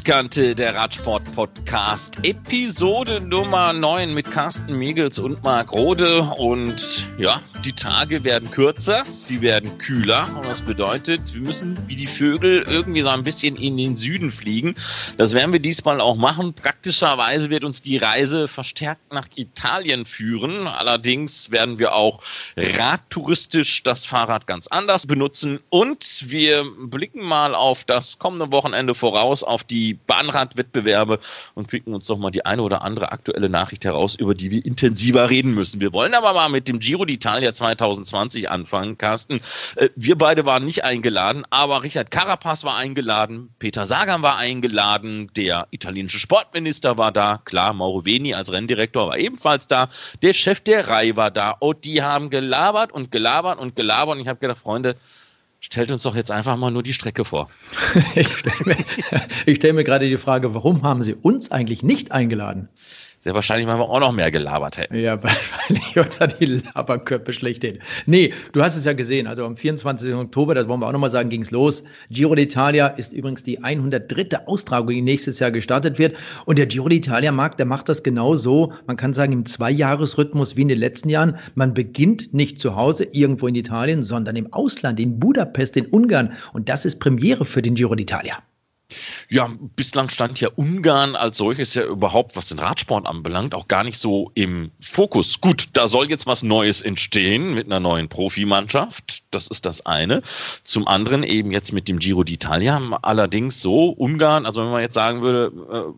Windkante, der Radsport-Podcast, Episode Nummer 9 mit Carsten Miegels und Marc Rode. Und ja, die Tage werden kürzer, sie werden kühler. Und das bedeutet, wir müssen wie die Vögel irgendwie so ein bisschen in den Süden fliegen. Das werden wir diesmal auch machen. Praktischerweise wird uns die Reise verstärkt nach Italien führen. Allerdings werden wir auch radtouristisch das Fahrrad ganz anders benutzen. Und wir blicken mal auf das kommende Wochenende voraus, auf die Bahnradwettbewerbe und picken uns doch mal die eine oder andere aktuelle Nachricht heraus, über die wir intensiver reden müssen. Wir wollen aber mal mit dem Giro d'Italia 2020 anfangen, Carsten. Äh, wir beide waren nicht eingeladen, aber Richard Carapaz war eingeladen, Peter Sagan war eingeladen, der italienische Sportminister war da, klar, Mauro Veni als Renndirektor war ebenfalls da, der Chef der Reihe war da und die haben gelabert und gelabert und gelabert und ich habe gedacht, Freunde, Stellt uns doch jetzt einfach mal nur die Strecke vor. ich stelle mir, stell mir gerade die Frage, warum haben Sie uns eigentlich nicht eingeladen? Sehr wahrscheinlich, wir auch noch mehr gelabert hätten. Ja, wahrscheinlich. Oder die Laberköpfe schlechthin. Nee, du hast es ja gesehen. Also am 24. Oktober, das wollen wir auch nochmal sagen, ging es los. Giro d'Italia ist übrigens die 103. Austragung, die nächstes Jahr gestartet wird. Und der Giro d'Italia, Marc, der macht das genau so. Man kann sagen, im Zweijahresrhythmus wie in den letzten Jahren. Man beginnt nicht zu Hause irgendwo in Italien, sondern im Ausland, in Budapest, in Ungarn. Und das ist Premiere für den Giro d'Italia. Ja, bislang stand ja Ungarn als solches ja überhaupt, was den Radsport anbelangt, auch gar nicht so im Fokus. Gut, da soll jetzt was Neues entstehen mit einer neuen Profimannschaft. Das ist das eine. Zum anderen eben jetzt mit dem Giro d'Italia. Allerdings so Ungarn, also wenn man jetzt sagen würde, äh,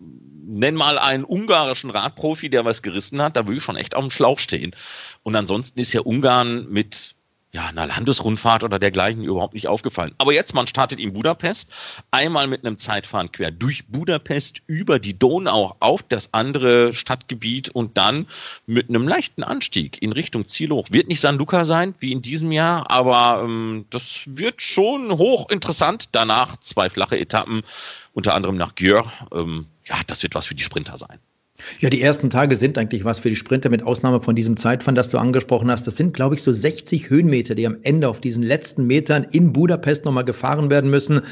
nenn mal einen ungarischen Radprofi, der was gerissen hat, da würde ich schon echt auf dem Schlauch stehen. Und ansonsten ist ja Ungarn mit ja, einer Landesrundfahrt oder dergleichen überhaupt nicht aufgefallen. Aber jetzt, man startet in Budapest, einmal mit einem Zeitfahren quer durch Budapest über die Donau auf das andere Stadtgebiet und dann mit einem leichten Anstieg in Richtung Ziel hoch. Wird nicht San Luca sein, wie in diesem Jahr, aber ähm, das wird schon hochinteressant. Danach zwei flache Etappen, unter anderem nach Györ. Ähm, ja, das wird was für die Sprinter sein. Ja, die ersten Tage sind eigentlich was für die Sprinter, mit Ausnahme von diesem Zeitfahren, das du angesprochen hast. Das sind, glaube ich, so 60 Höhenmeter, die am Ende auf diesen letzten Metern in Budapest nochmal gefahren werden müssen.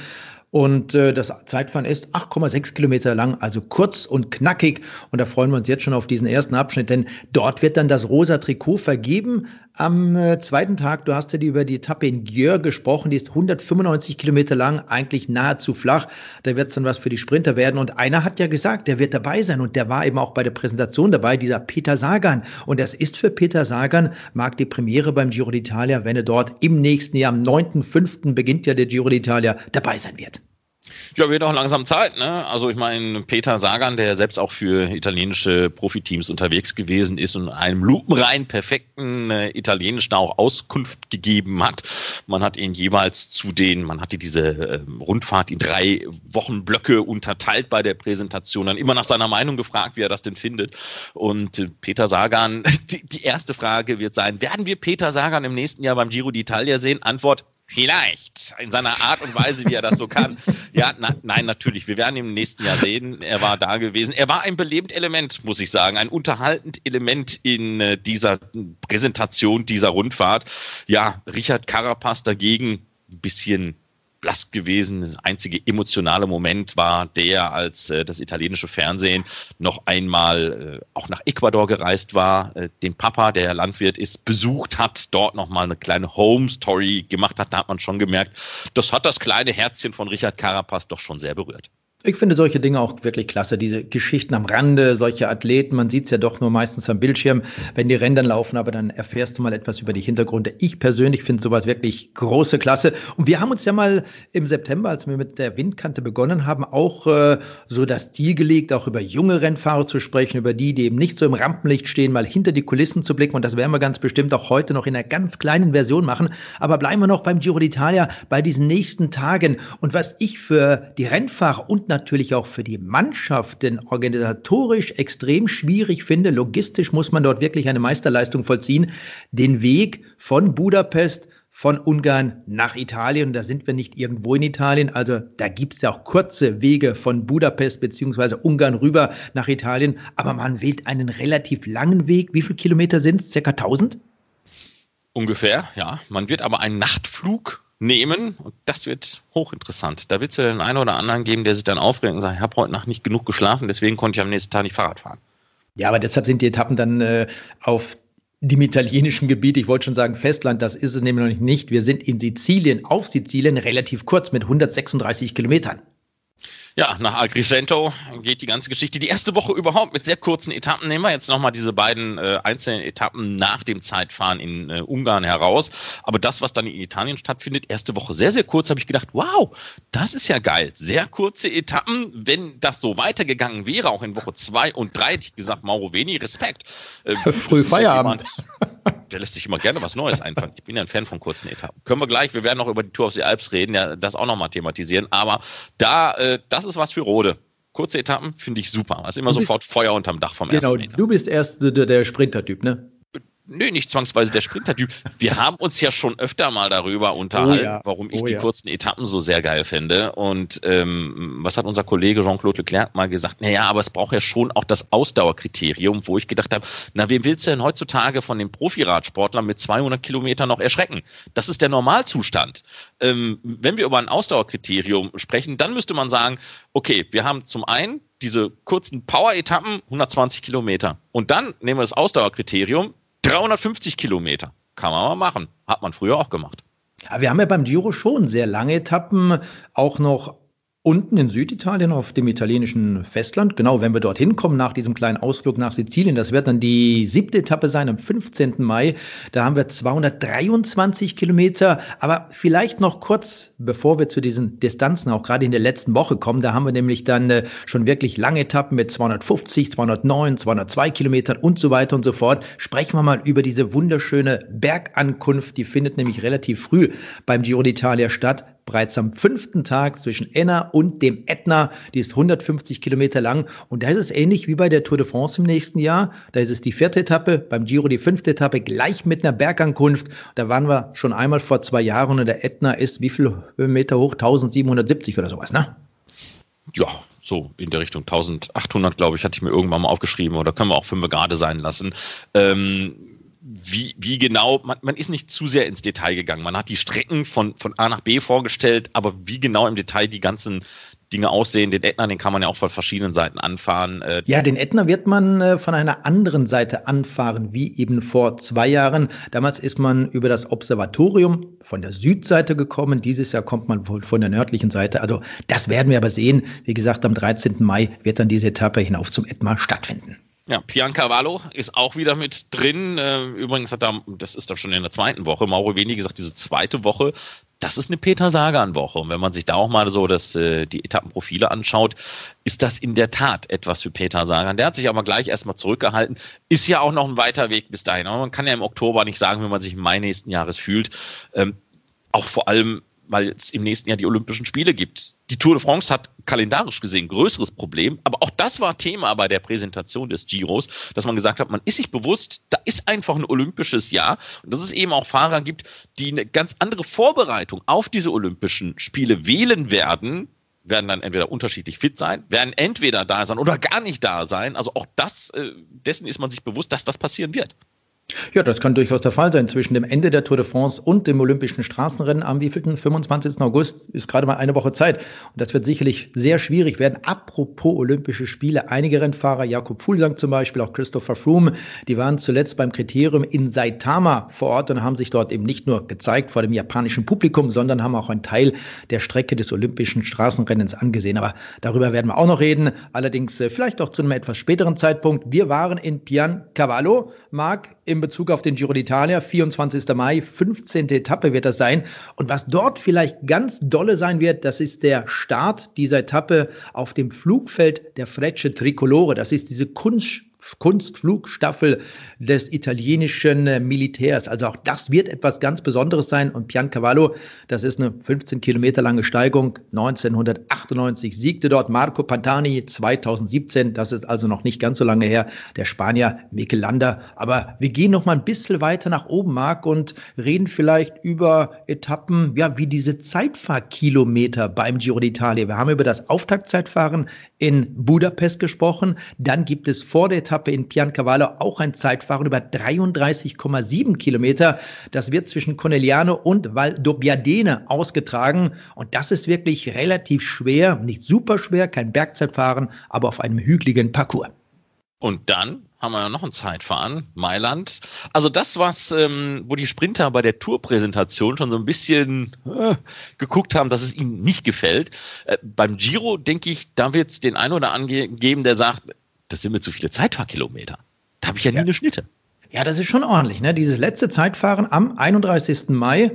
Und äh, das Zeitfahren ist 8,6 Kilometer lang, also kurz und knackig. Und da freuen wir uns jetzt schon auf diesen ersten Abschnitt, denn dort wird dann das rosa Trikot vergeben. Am äh, zweiten Tag, du hast ja über die Etappe in Gjör gesprochen, die ist 195 Kilometer lang, eigentlich nahezu flach. Da wird es dann was für die Sprinter werden. Und einer hat ja gesagt, der wird dabei sein und der war eben auch bei der Präsentation dabei, dieser Peter Sagan. Und das ist für Peter Sagan, mag die Premiere beim Giro d'Italia, wenn er dort im nächsten Jahr, am 9.5. beginnt ja der Giro d'Italia, dabei sein wird. Ja, wird auch langsam Zeit, ne? Also ich meine, Peter Sagan, der selbst auch für italienische Profiteams unterwegs gewesen ist und einem lupenrein perfekten äh, Italienisch da auch Auskunft gegeben hat. Man hat ihn jeweils zu den, man hatte diese äh, Rundfahrt in drei Wochenblöcke unterteilt bei der Präsentation, dann immer nach seiner Meinung gefragt, wie er das denn findet. Und äh, Peter Sagan, die, die erste Frage wird sein, werden wir Peter Sagan im nächsten Jahr beim Giro d'Italia sehen? Antwort, Vielleicht, in seiner Art und Weise, wie er das so kann. Ja, na, nein, natürlich. Wir werden ihn im nächsten Jahr sehen. Er war da gewesen. Er war ein belebt Element, muss ich sagen. Ein unterhaltend Element in äh, dieser Präsentation dieser Rundfahrt. Ja, Richard Carapaz dagegen ein bisschen blass gewesen. Das einzige emotionale Moment war der, als äh, das italienische Fernsehen noch einmal äh, auch nach Ecuador gereist war, äh, den Papa, der Landwirt ist, besucht hat, dort nochmal eine kleine Home-Story gemacht hat. Da hat man schon gemerkt, das hat das kleine Herzchen von Richard Carapaz doch schon sehr berührt. Ich finde solche Dinge auch wirklich klasse. Diese Geschichten am Rande, solche Athleten, man sieht es ja doch nur meistens am Bildschirm, wenn die Rennen laufen, aber dann erfährst du mal etwas über die Hintergründe. Ich persönlich finde sowas wirklich große Klasse. Und wir haben uns ja mal im September, als wir mit der Windkante begonnen haben, auch äh, so das Ziel gelegt, auch über junge Rennfahrer zu sprechen, über die, die eben nicht so im Rampenlicht stehen, mal hinter die Kulissen zu blicken. Und das werden wir ganz bestimmt auch heute noch in einer ganz kleinen Version machen. Aber bleiben wir noch beim Giro d'Italia, bei diesen nächsten Tagen. Und was ich für die Rennfahrer und natürlich auch für die Mannschaften organisatorisch extrem schwierig finde. Logistisch muss man dort wirklich eine Meisterleistung vollziehen. Den Weg von Budapest von Ungarn nach Italien. Da sind wir nicht irgendwo in Italien. Also da gibt es ja auch kurze Wege von Budapest beziehungsweise Ungarn rüber nach Italien. Aber man wählt einen relativ langen Weg. Wie viele Kilometer sind es? Circa 1000? Ungefähr, ja. Man wird aber einen Nachtflug nehmen. Und das wird hochinteressant. Da wird es ja den einen oder anderen geben, der sich dann aufregt und sagt, ich habe heute Nacht nicht genug geschlafen, deswegen konnte ich am nächsten Tag nicht Fahrrad fahren. Ja, aber deshalb sind die Etappen dann äh, auf dem italienischen Gebiet, ich wollte schon sagen Festland, das ist es nämlich noch nicht. Wir sind in Sizilien, auf Sizilien, relativ kurz mit 136 Kilometern. Ja, nach Agrigento geht die ganze Geschichte. Die erste Woche überhaupt mit sehr kurzen Etappen. Nehmen wir jetzt nochmal diese beiden äh, einzelnen Etappen nach dem Zeitfahren in äh, Ungarn heraus. Aber das, was dann in Italien stattfindet, erste Woche sehr, sehr kurz, habe ich gedacht, wow, das ist ja geil. Sehr kurze Etappen. Wenn das so weitergegangen wäre, auch in Woche zwei und drei, hätte ich gesagt, Mauro Veni, Respekt. Äh, Früh Feierabend. der lässt sich immer gerne was Neues einfallen. Ich bin ja ein Fan von kurzen Etappen. Können wir gleich, wir werden noch über die Tour auf die Alps reden, ja, das auch nochmal thematisieren. Aber da, äh, das ist was für Rode. Kurze Etappen finde ich super. Also immer sofort Feuer unterm Dach vom genau, ersten Meter. Du bist erst der, der Sprinter-Typ, ne? Nö, nicht zwangsweise der Sprintertyp. Wir haben uns ja schon öfter mal darüber unterhalten, oh ja. warum ich oh die ja. kurzen Etappen so sehr geil finde. Und ähm, was hat unser Kollege Jean-Claude Leclerc mal gesagt? Naja, aber es braucht ja schon auch das Ausdauerkriterium, wo ich gedacht habe, na, wen willst du denn heutzutage von den Profiradsportlern mit 200 Kilometern noch erschrecken? Das ist der Normalzustand. Ähm, wenn wir über ein Ausdauerkriterium sprechen, dann müsste man sagen, okay, wir haben zum einen diese kurzen Power-Etappen, 120 Kilometer. Und dann nehmen wir das Ausdauerkriterium, 350 Kilometer. Kann man mal machen. Hat man früher auch gemacht. Ja, wir haben ja beim Giro schon sehr lange Etappen, auch noch unten in Süditalien auf dem italienischen Festland. Genau, wenn wir dorthin kommen nach diesem kleinen Ausflug nach Sizilien, das wird dann die siebte Etappe sein am 15. Mai. Da haben wir 223 Kilometer. Aber vielleicht noch kurz, bevor wir zu diesen Distanzen auch gerade in der letzten Woche kommen, da haben wir nämlich dann äh, schon wirklich lange Etappen mit 250, 209, 202 Kilometern und so weiter und so fort. Sprechen wir mal über diese wunderschöne Bergankunft. Die findet nämlich relativ früh beim Giro d'Italia statt bereits am fünften Tag zwischen Enna und dem Ätna. Die ist 150 Kilometer lang. Und da ist es ähnlich wie bei der Tour de France im nächsten Jahr. Da ist es die vierte Etappe, beim Giro die fünfte Etappe, gleich mit einer Bergankunft. Da waren wir schon einmal vor zwei Jahren und der Ätna ist wie viel Meter hoch? 1770 oder sowas, ne? Ja, so in der Richtung 1800, glaube ich, hatte ich mir irgendwann mal aufgeschrieben oder können wir auch fünf Grad sein lassen. Ähm, wie, wie genau, man, man ist nicht zu sehr ins Detail gegangen. Man hat die Strecken von, von A nach B vorgestellt, aber wie genau im Detail die ganzen Dinge aussehen. Den Ätna, den kann man ja auch von verschiedenen Seiten anfahren. Äh, ja, den Ätna wird man äh, von einer anderen Seite anfahren, wie eben vor zwei Jahren. Damals ist man über das Observatorium von der Südseite gekommen. Dieses Jahr kommt man wohl von der nördlichen Seite. Also das werden wir aber sehen. Wie gesagt, am 13. Mai wird dann diese Etappe hinauf zum Ätna stattfinden. Ja, Pian Cavallo ist auch wieder mit drin. Äh, übrigens hat er, das ist doch schon in der zweiten Woche, Mauro Wenig gesagt, diese zweite Woche, das ist eine Peter Sagan-Woche. Und wenn man sich da auch mal so das, äh, die Etappenprofile anschaut, ist das in der Tat etwas für Peter Sagan. Der hat sich aber gleich erstmal zurückgehalten. Ist ja auch noch ein weiter Weg bis dahin. Aber man kann ja im Oktober nicht sagen, wie man sich im Mai nächsten Jahres fühlt. Ähm, auch vor allem weil es im nächsten Jahr die Olympischen Spiele gibt. Die Tour de France hat kalendarisch gesehen ein größeres Problem, aber auch das war Thema bei der Präsentation des Giros, dass man gesagt hat, man ist sich bewusst, da ist einfach ein olympisches Jahr und dass es eben auch Fahrer gibt, die eine ganz andere Vorbereitung auf diese Olympischen Spiele wählen werden, werden dann entweder unterschiedlich fit sein, werden entweder da sein oder gar nicht da sein. Also auch das, äh, dessen ist man sich bewusst, dass das passieren wird. Ja, das kann durchaus der Fall sein. Zwischen dem Ende der Tour de France und dem Olympischen Straßenrennen am wievielten? 25. August ist gerade mal eine Woche Zeit. Und das wird sicherlich sehr schwierig werden. Apropos Olympische Spiele, einige Rennfahrer, Jakob Fuglsang zum Beispiel, auch Christopher Froome, die waren zuletzt beim Kriterium in Saitama vor Ort und haben sich dort eben nicht nur gezeigt vor dem japanischen Publikum, sondern haben auch einen Teil der Strecke des Olympischen Straßenrennens angesehen. Aber darüber werden wir auch noch reden. Allerdings äh, vielleicht auch zu einem etwas späteren Zeitpunkt. Wir waren in Piancavallo, Marc, im Bezug auf den Giro d'Italia. 24. Mai, 15. Etappe wird das sein. Und was dort vielleicht ganz dolle sein wird, das ist der Start dieser Etappe auf dem Flugfeld der Frecce Tricolore. Das ist diese Kunst Kunstflugstaffel des italienischen Militärs. Also auch das wird etwas ganz Besonderes sein. Und Piancavallo, das ist eine 15 Kilometer lange Steigung. 1998 siegte dort Marco Pantani, 2017, das ist also noch nicht ganz so lange her, der Spanier Mikel Landa. Aber wir gehen noch mal ein bisschen weiter nach oben, Marc, und reden vielleicht über Etappen, ja, wie diese Zeitfahrkilometer beim Giro d'Italia. Wir haben über das Auftaktzeitfahren in Budapest gesprochen. Dann gibt es vor der Etappe in Piancavallo auch ein Zeitfahren über 33,7 Kilometer. Das wird zwischen Conegliano und Val d'Obbiadene ausgetragen. Und das ist wirklich relativ schwer, nicht super schwer, kein Bergzeitfahren, aber auf einem hügeligen Parcours. Und dann haben wir ja noch ein Zeitfahren, Mailand. Also das, was, ähm, wo die Sprinter bei der Tourpräsentation schon so ein bisschen äh, geguckt haben, dass es ihnen nicht gefällt. Äh, beim Giro, denke ich, da wird es den einen oder anderen geben, der sagt, das sind mir zu viele Zeitfahrkilometer. Da habe ich ja nie ja. eine Schnitte. Ja, das ist schon ordentlich. Ne? Dieses letzte Zeitfahren am 31. Mai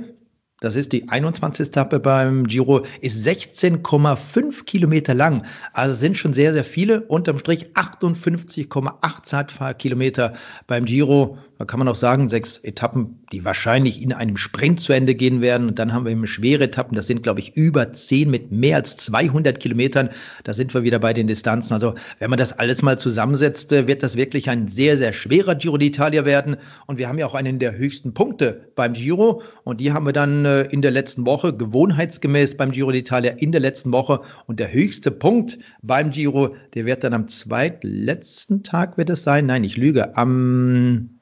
das ist die 21. Etappe beim Giro, ist 16,5 Kilometer lang. Also sind schon sehr, sehr viele. Unterm Strich 58,8 Zeitfahrkilometer beim Giro. Da kann man auch sagen, sechs Etappen, die wahrscheinlich in einem Sprint zu Ende gehen werden. Und dann haben wir eben schwere Etappen. Das sind, glaube ich, über zehn mit mehr als 200 Kilometern. Da sind wir wieder bei den Distanzen. Also, wenn man das alles mal zusammensetzt, äh, wird das wirklich ein sehr, sehr schwerer Giro d'Italia werden. Und wir haben ja auch einen der höchsten Punkte beim Giro. Und die haben wir dann äh, in der letzten Woche, gewohnheitsgemäß beim Giro d'Italia in der letzten Woche. Und der höchste Punkt beim Giro, der wird dann am zweitletzten Tag, wird es sein. Nein, ich lüge. Am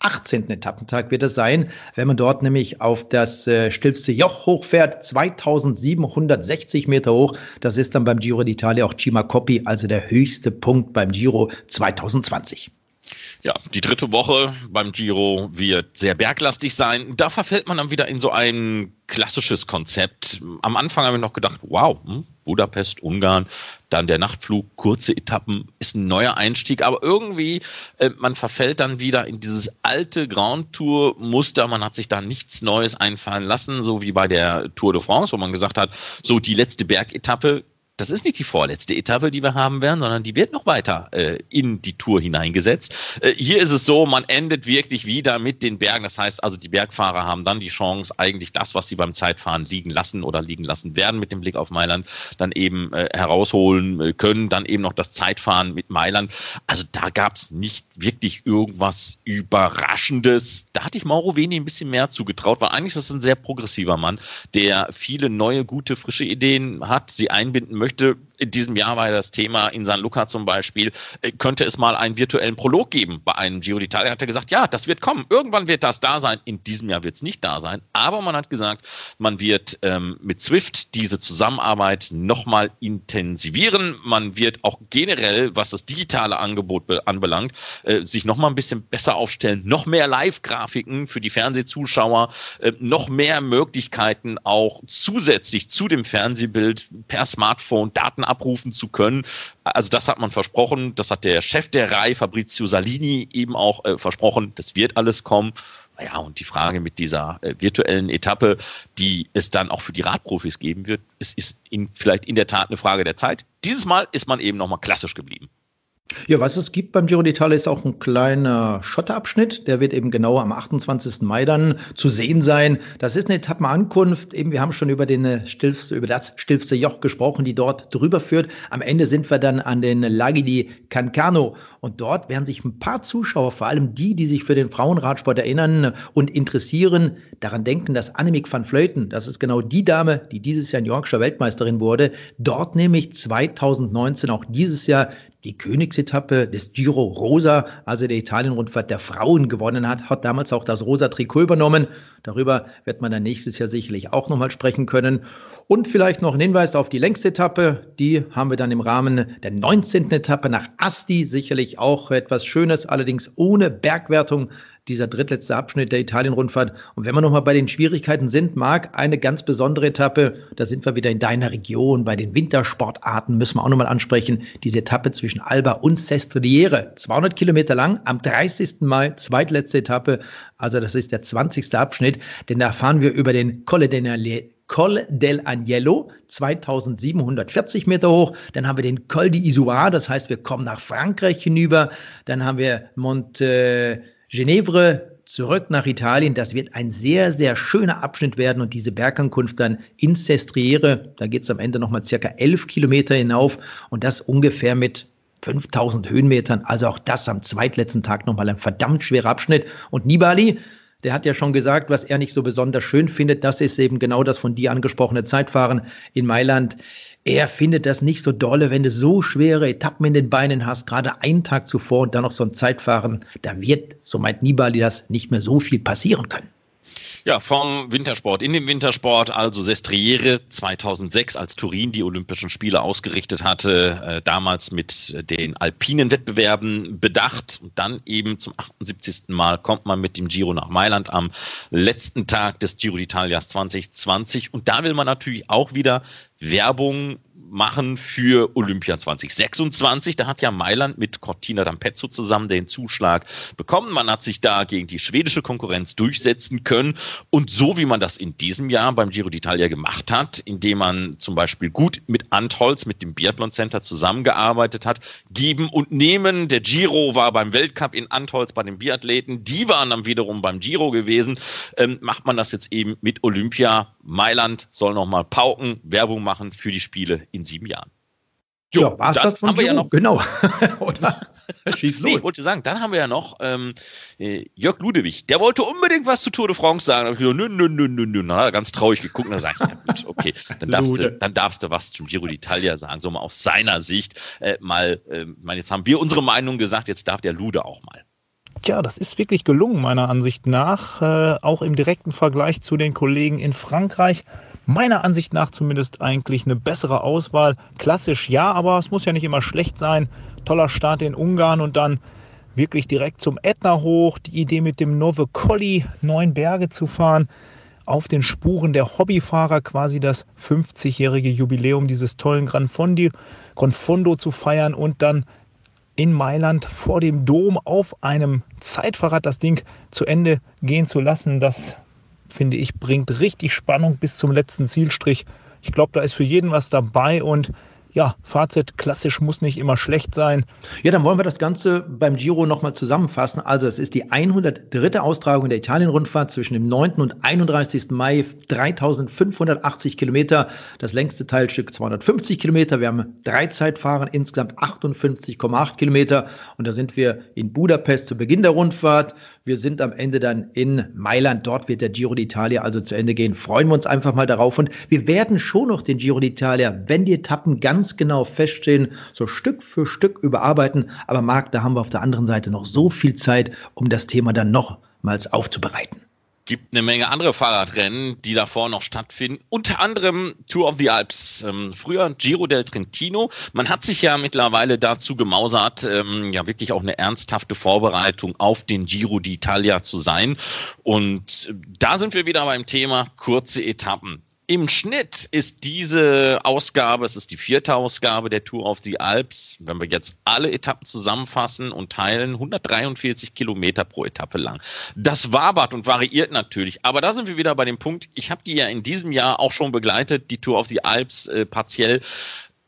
18. Etappentag wird es sein, wenn man dort nämlich auf das äh, Stilfse Joch hochfährt, 2760 Meter hoch. Das ist dann beim Giro d'Italia auch Cima Coppi, also der höchste Punkt beim Giro 2020. Ja, die dritte Woche beim Giro wird sehr berglastig sein. Da verfällt man dann wieder in so ein klassisches Konzept. Am Anfang haben wir noch gedacht, wow, hm, Budapest, Ungarn, dann der Nachtflug, kurze Etappen, ist ein neuer Einstieg, aber irgendwie, äh, man verfällt dann wieder in dieses alte Grand Tour-Muster. Man hat sich da nichts Neues einfallen lassen, so wie bei der Tour de France, wo man gesagt hat, so die letzte Bergetappe das ist nicht die vorletzte Etappe, die wir haben werden, sondern die wird noch weiter äh, in die Tour hineingesetzt. Äh, hier ist es so, man endet wirklich wieder mit den Bergen. Das heißt also, die Bergfahrer haben dann die Chance, eigentlich das, was sie beim Zeitfahren liegen lassen oder liegen lassen werden mit dem Blick auf Mailand, dann eben äh, herausholen äh, können. Dann eben noch das Zeitfahren mit Mailand. Also da gab es nicht wirklich irgendwas Überraschendes. Da hatte ich Mauro Veni ein bisschen mehr zugetraut, weil eigentlich ist das ein sehr progressiver Mann, der viele neue, gute, frische Ideen hat, sie einbinden möchte möchte, in diesem Jahr war ja das Thema in San Luca zum Beispiel, äh, könnte es mal einen virtuellen Prolog geben bei einem Giro d'Italia. Hat er gesagt, ja, das wird kommen. Irgendwann wird das da sein. In diesem Jahr wird es nicht da sein. Aber man hat gesagt, man wird ähm, mit Swift diese Zusammenarbeit nochmal intensivieren. Man wird auch generell, was das digitale Angebot anbelangt, äh, sich nochmal ein bisschen besser aufstellen. Noch mehr Live-Grafiken für die Fernsehzuschauer, äh, noch mehr Möglichkeiten auch zusätzlich zu dem Fernsehbild per Smartphone Daten abrufen zu können. Also das hat man versprochen. Das hat der Chef der Reihe, Fabrizio Salini, eben auch äh, versprochen. Das wird alles kommen. Ja, und die Frage mit dieser äh, virtuellen Etappe, die es dann auch für die Radprofis geben wird, ist, ist in, vielleicht in der Tat eine Frage der Zeit. Dieses Mal ist man eben nochmal klassisch geblieben. Ja, was es gibt beim Giro d'Italia ist auch ein kleiner Schotterabschnitt. Der wird eben genau am 28. Mai dann zu sehen sein. Das ist eine Etappenankunft. Eben, wir haben schon über den äh, Stilfs, über das Stilfse Joch gesprochen, die dort drüber führt. Am Ende sind wir dann an den Laghi di Cancano. Und dort werden sich ein paar Zuschauer, vor allem die, die sich für den Frauenradsport erinnern und interessieren, daran denken, dass Annemiek van Vleuten, das ist genau die Dame, die dieses Jahr in Yorkshire Weltmeisterin wurde, dort nämlich 2019 auch dieses Jahr die Königsetappe des Giro Rosa, also der Italien-Rundfahrt der Frauen gewonnen hat, hat damals auch das rosa Trikot übernommen. Darüber wird man dann nächstes Jahr sicherlich auch nochmal sprechen können. Und vielleicht noch ein Hinweis auf die längste Etappe. Die haben wir dann im Rahmen der 19. Etappe nach Asti. Sicherlich auch etwas Schönes, allerdings ohne Bergwertung dieser drittletzte Abschnitt der Italien-Rundfahrt. Und wenn wir nochmal bei den Schwierigkeiten sind, Marc, eine ganz besondere Etappe, da sind wir wieder in deiner Region, bei den Wintersportarten müssen wir auch nochmal ansprechen, diese Etappe zwischen Alba und Sestriere. 200 Kilometer lang, am 30. Mai, zweitletzte Etappe, also das ist der 20. Abschnitt, denn da fahren wir über den Colle Col del Agnello, 2740 Meter hoch. Dann haben wir den Col di Isoire, das heißt, wir kommen nach Frankreich hinüber. Dann haben wir Monte Genevre zurück nach Italien. Das wird ein sehr, sehr schöner Abschnitt werden und diese Bergankunft dann in Sestriere, da geht es am Ende nochmal circa elf Kilometer hinauf und das ungefähr mit 5000 Höhenmetern. Also auch das am zweitletzten Tag nochmal ein verdammt schwerer Abschnitt. Und Nibali, Der hat ja schon gesagt, was er nicht so besonders schön findet. Das ist eben genau das von dir angesprochene Zeitfahren in Mailand. Er findet das nicht so dolle, wenn du so schwere Etappen in den Beinen hast, gerade einen Tag zuvor und dann noch so ein Zeitfahren. Da wird, so meint Nibali, das nicht mehr so viel passieren können. Ja, vom Wintersport in den Wintersport, also Sestriere 2006, als Turin die Olympischen Spiele ausgerichtet hatte, äh, damals mit den alpinen Wettbewerben bedacht. Und dann eben zum 78. Mal kommt man mit dem Giro nach Mailand am letzten Tag des Giro d'Italias 2020. Und da will man natürlich auch wieder Werbung machen für Olympia 2026. Da hat ja Mailand mit Cortina d'Ampezzo zusammen den Zuschlag bekommen. Man hat sich da gegen die schwedische Konkurrenz durchsetzen können. Und so wie man das in diesem Jahr beim Giro d'Italia gemacht hat, indem man zum Beispiel gut mit Antholz, mit dem Biathlon Center zusammengearbeitet hat, geben und nehmen. Der Giro war beim Weltcup in Antholz bei den Biathleten. Die waren dann wiederum beim Giro gewesen. Ähm, macht man das jetzt eben mit Olympia. Mailand soll nochmal pauken, Werbung machen für die Spiele in sieben Jahren. Jo, ja, war es das von haben wir ja noch. Genau. Oder? Schieß los. Nee, ich wollte sagen, dann haben wir ja noch ähm, äh, Jörg Ludewig. Der wollte unbedingt was zu Tour de France sagen. Da ich gesagt, nö, nö, nö, nö, nö. Dann hat er ganz traurig geguckt und dann sage ich, ja gut, okay, dann darfst, du, dann darfst du was zum Giro d'Italia sagen. So mal aus seiner Sicht äh, mal, äh, meine, jetzt haben wir unsere Meinung gesagt, jetzt darf der Lude auch mal. Tja, das ist wirklich gelungen, meiner Ansicht nach. Äh, auch im direkten Vergleich zu den Kollegen in Frankreich meiner Ansicht nach zumindest eigentlich eine bessere Auswahl. Klassisch ja, aber es muss ja nicht immer schlecht sein. Toller Start in Ungarn und dann wirklich direkt zum Ätna hoch. Die Idee mit dem Nove Colli, neun Berge zu fahren, auf den Spuren der Hobbyfahrer quasi das 50-jährige Jubiläum dieses tollen Gran Fondo zu feiern und dann in Mailand vor dem Dom auf einem Zeitfahrrad das Ding zu Ende gehen zu lassen. Das finde ich, bringt richtig Spannung bis zum letzten Zielstrich. Ich glaube, da ist für jeden was dabei und ja, Fazit, klassisch muss nicht immer schlecht sein. Ja, dann wollen wir das Ganze beim Giro nochmal zusammenfassen. Also es ist die 103. Austragung der Italien-Rundfahrt zwischen dem 9. und 31. Mai, 3580 Kilometer, das längste Teilstück 250 Kilometer. Wir haben drei Zeitfahren, insgesamt 58,8 Kilometer und da sind wir in Budapest zu Beginn der Rundfahrt. Wir sind am Ende dann in Mailand. Dort wird der Giro d'Italia also zu Ende gehen. Freuen wir uns einfach mal darauf und wir werden schon noch den Giro d'Italia, wenn die Etappen ganz genau feststehen, so Stück für Stück überarbeiten. Aber Marc, da haben wir auf der anderen Seite noch so viel Zeit, um das Thema dann nochmals aufzubereiten gibt eine Menge andere Fahrradrennen, die davor noch stattfinden. Unter anderem Tour of the Alps. Ähm, früher Giro del Trentino. Man hat sich ja mittlerweile dazu gemausert, ähm, ja wirklich auch eine ernsthafte Vorbereitung auf den Giro d'Italia zu sein. Und da sind wir wieder beim Thema kurze Etappen. Im Schnitt ist diese Ausgabe, es ist die vierte Ausgabe der Tour of the Alps, wenn wir jetzt alle Etappen zusammenfassen und teilen, 143 Kilometer pro Etappe lang. Das wabert und variiert natürlich, aber da sind wir wieder bei dem Punkt, ich habe die ja in diesem Jahr auch schon begleitet, die Tour of the Alps äh, partiell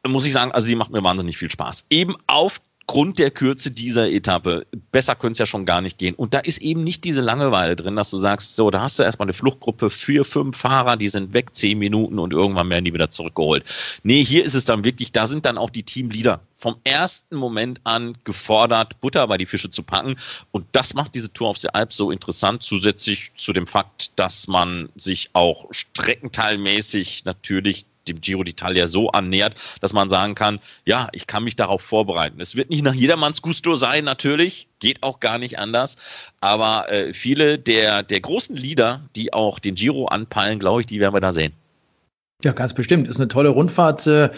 muss ich sagen, also die macht mir wahnsinnig viel Spaß. Eben auf Grund der Kürze dieser Etappe. Besser könnte es ja schon gar nicht gehen. Und da ist eben nicht diese Langeweile drin, dass du sagst, so, da hast du erstmal eine Fluchtgruppe, für fünf Fahrer, die sind weg, zehn Minuten und irgendwann werden die wieder zurückgeholt. Nee, hier ist es dann wirklich, da sind dann auch die Teamleader vom ersten Moment an gefordert, Butter bei die Fische zu packen. Und das macht diese Tour auf der Alp so interessant, zusätzlich zu dem Fakt, dass man sich auch streckenteilmäßig natürlich dem Giro d'Italia so annähert, dass man sagen kann, ja, ich kann mich darauf vorbereiten. Es wird nicht nach jedermanns Gusto sein, natürlich, geht auch gar nicht anders, aber äh, viele der, der großen Lieder, die auch den Giro anpeilen, glaube ich, die werden wir da sehen. Ja, ganz bestimmt. Ist eine tolle Rundfahrt. Äh,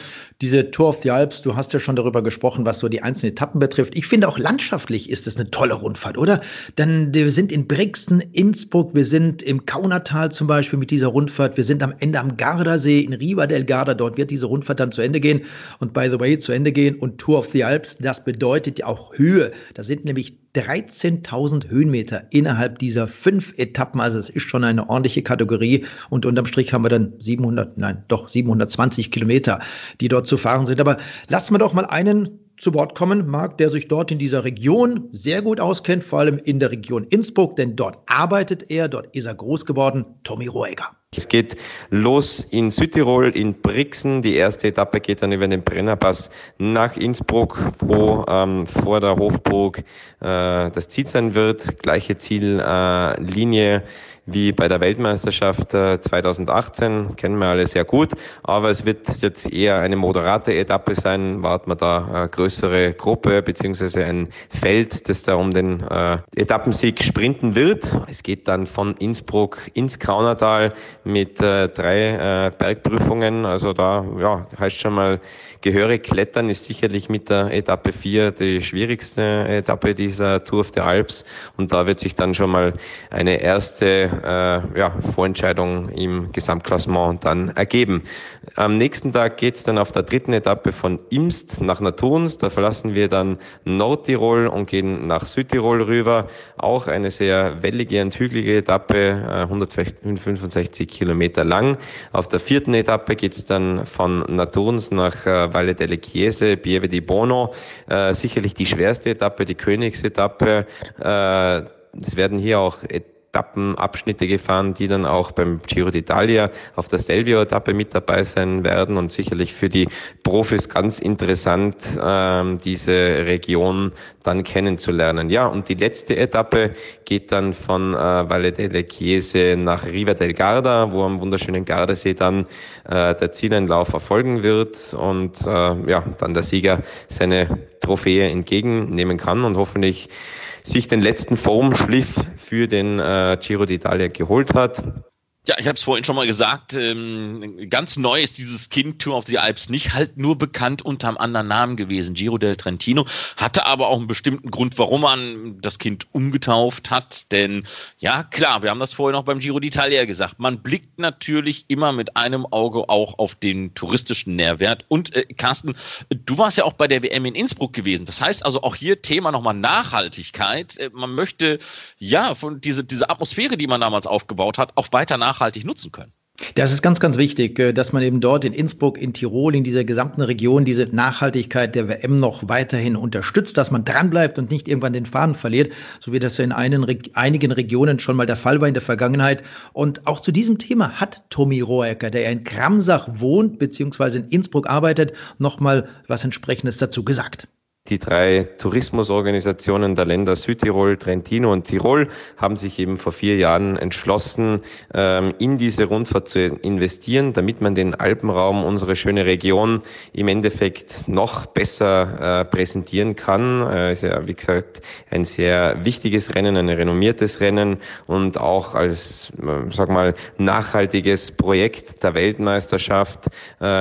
diese Tour of the Alps, du hast ja schon darüber gesprochen, was so die einzelnen Etappen betrifft. Ich finde auch landschaftlich ist es eine tolle Rundfahrt, oder? Dann, wir sind in Brixen, Innsbruck, wir sind im Kaunertal zum Beispiel mit dieser Rundfahrt. Wir sind am Ende am Gardasee in Riva del Garda. Dort wird diese Rundfahrt dann zu Ende gehen. Und by the way, zu Ende gehen. Und Tour of the Alps, das bedeutet ja auch Höhe. Da sind nämlich 13.000 Höhenmeter innerhalb dieser fünf Etappen. Also es ist schon eine ordentliche Kategorie. Und unterm Strich haben wir dann 700, nein, doch 720 Kilometer, die dort zu fahren sind. Aber lassen wir doch mal einen zu Wort kommen, Marc, der sich dort in dieser Region sehr gut auskennt, vor allem in der Region Innsbruck, denn dort arbeitet er, dort ist er groß geworden, Tommy Roeger. Es geht los in Südtirol, in Brixen. Die erste Etappe geht dann über den Brennerpass nach Innsbruck, wo ähm, vor der Hofburg äh, das Ziel sein wird. Gleiche Ziellinie. Äh, wie bei der Weltmeisterschaft 2018, äh, kennen wir alle sehr gut. Aber es wird jetzt eher eine moderate Etappe sein, warten wir da eine größere Gruppe beziehungsweise ein Feld, das da um den äh, Etappensieg sprinten wird. Es geht dann von Innsbruck ins Kaunertal mit äh, drei äh, Bergprüfungen. Also da ja, heißt schon mal gehörig klettern ist sicherlich mit der Etappe 4 die schwierigste Etappe dieser Tour of the Alps. Und da wird sich dann schon mal eine erste äh, ja, Vorentscheidung im Gesamtklassement dann ergeben. Am nächsten Tag geht es dann auf der dritten Etappe von Imst nach Naturns. Da verlassen wir dann Nordtirol und gehen nach Südtirol rüber. Auch eine sehr wellige und hügelige Etappe, äh, 165 Kilometer lang. Auf der vierten Etappe geht es dann von Naturns nach äh, Valle delle Chiese, Pieve di Bono. Äh, sicherlich die schwerste Etappe, die Königsetappe. Äh, es werden hier auch Etappenabschnitte gefahren, die dann auch beim Giro d'Italia auf der Stelvio-Etappe mit dabei sein werden und sicherlich für die Profis ganz interessant, ähm, diese Region dann kennenzulernen. Ja, und die letzte Etappe geht dann von äh, Valle delle Chiese nach Riva del Garda, wo am wunderschönen Gardasee dann äh, der Zieleinlauf erfolgen wird und äh, ja, dann der Sieger seine Trophäe entgegennehmen kann und hoffentlich sich den letzten Formschliff für den äh, Giro d'Italia geholt hat. Ja, ich habe es vorhin schon mal gesagt, ähm, ganz neu ist dieses Kind Tour of the Alps nicht halt nur bekannt unter einem anderen Namen gewesen, Giro del Trentino, hatte aber auch einen bestimmten Grund, warum man das Kind umgetauft hat, denn ja, klar, wir haben das vorhin auch beim Giro d'Italia gesagt, man blickt natürlich immer mit einem Auge auch auf den touristischen Nährwert. Und äh, Carsten, du warst ja auch bei der WM in Innsbruck gewesen, das heißt also auch hier Thema nochmal Nachhaltigkeit, äh, man möchte ja von diese, diese Atmosphäre, die man damals aufgebaut hat, auch weiter nach nachhaltig nutzen können. Das ist ganz, ganz wichtig, äh, dass man eben dort in Innsbruck, in Tirol, in dieser gesamten Region diese Nachhaltigkeit der WM noch weiterhin unterstützt, dass man dranbleibt und nicht irgendwann den Faden verliert, so wie das in einen, einigen Regionen schon mal der Fall war in der Vergangenheit. Und auch zu diesem Thema hat Tommy Roecker, der in Kramsach wohnt, beziehungsweise in Innsbruck arbeitet, noch mal was entsprechendes dazu gesagt. Die drei Tourismusorganisationen der Länder Südtirol, Trentino und Tirol haben sich eben vor vier Jahren entschlossen, ähm, in diese Rundfahrt zu investieren, damit man den Alpenraum, unsere schöne Region, im Endeffekt noch besser äh, präsentieren kann. Es äh, ist ja, wie gesagt, ein sehr wichtiges Rennen, ein renommiertes Rennen und auch als, äh, sag mal, nachhaltiges Projekt der Weltmeisterschaft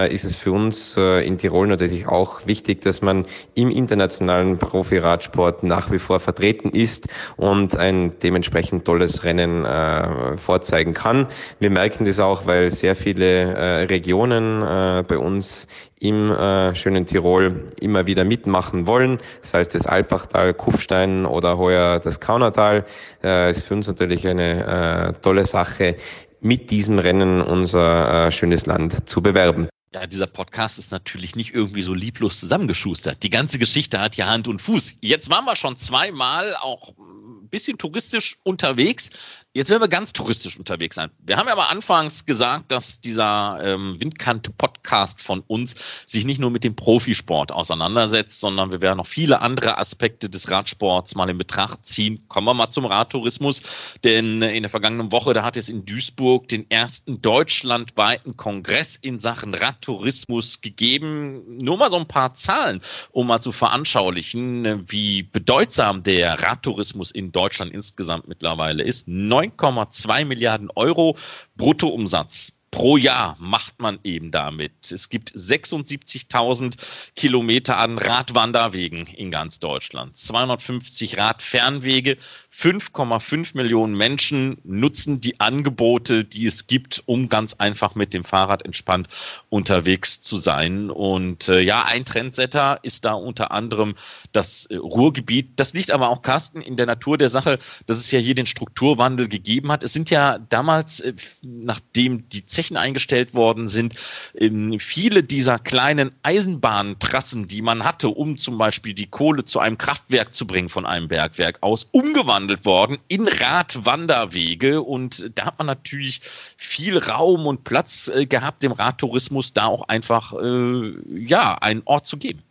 ist es für uns in Tirol natürlich auch wichtig, dass man im Internet internationalen Profi-Radsport nach wie vor vertreten ist und ein dementsprechend tolles Rennen äh, vorzeigen kann. Wir merken das auch, weil sehr viele äh, Regionen äh, bei uns im äh, schönen Tirol immer wieder mitmachen wollen. Das heißt, das Alpachtal, Kufstein oder heuer das Kaunertal äh, ist für uns natürlich eine äh, tolle Sache, mit diesem Rennen unser äh, schönes Land zu bewerben. Ja, dieser Podcast ist natürlich nicht irgendwie so lieblos zusammengeschustert. Die ganze Geschichte hat ja Hand und Fuß. Jetzt waren wir schon zweimal auch ein bisschen touristisch unterwegs. Jetzt werden wir ganz touristisch unterwegs sein. Wir haben ja mal anfangs gesagt, dass dieser ähm, Windkante-Podcast von uns sich nicht nur mit dem Profisport auseinandersetzt, sondern wir werden noch viele andere Aspekte des Radsports mal in Betracht ziehen. Kommen wir mal zum Radtourismus, denn in der vergangenen Woche, da hat es in Duisburg den ersten deutschlandweiten Kongress in Sachen Radtourismus gegeben. Nur mal so ein paar Zahlen, um mal zu veranschaulichen, wie bedeutsam der Radtourismus in Deutschland insgesamt mittlerweile ist. 9,2 Milliarden Euro Bruttoumsatz pro Jahr macht man eben damit. Es gibt 76.000 Kilometer an Radwanderwegen in ganz Deutschland, 250 Radfernwege, 5,5 Millionen Menschen nutzen die Angebote, die es gibt, um ganz einfach mit dem Fahrrad entspannt unterwegs zu sein. Und äh, ja, ein Trendsetter ist da unter anderem das äh, Ruhrgebiet. Das liegt aber auch, Carsten, in der Natur der Sache, dass es ja hier den Strukturwandel gegeben hat. Es sind ja damals, äh, nachdem die Zechen eingestellt worden sind, ähm, viele dieser kleinen Eisenbahntrassen, die man hatte, um zum Beispiel die Kohle zu einem Kraftwerk zu bringen von einem Bergwerk aus, umgewandelt umgewandelt worden in Radwanderwege und da hat man natürlich viel Raum und Platz äh, gehabt, dem Radtourismus da auch einfach äh, ja einen Ort zu geben.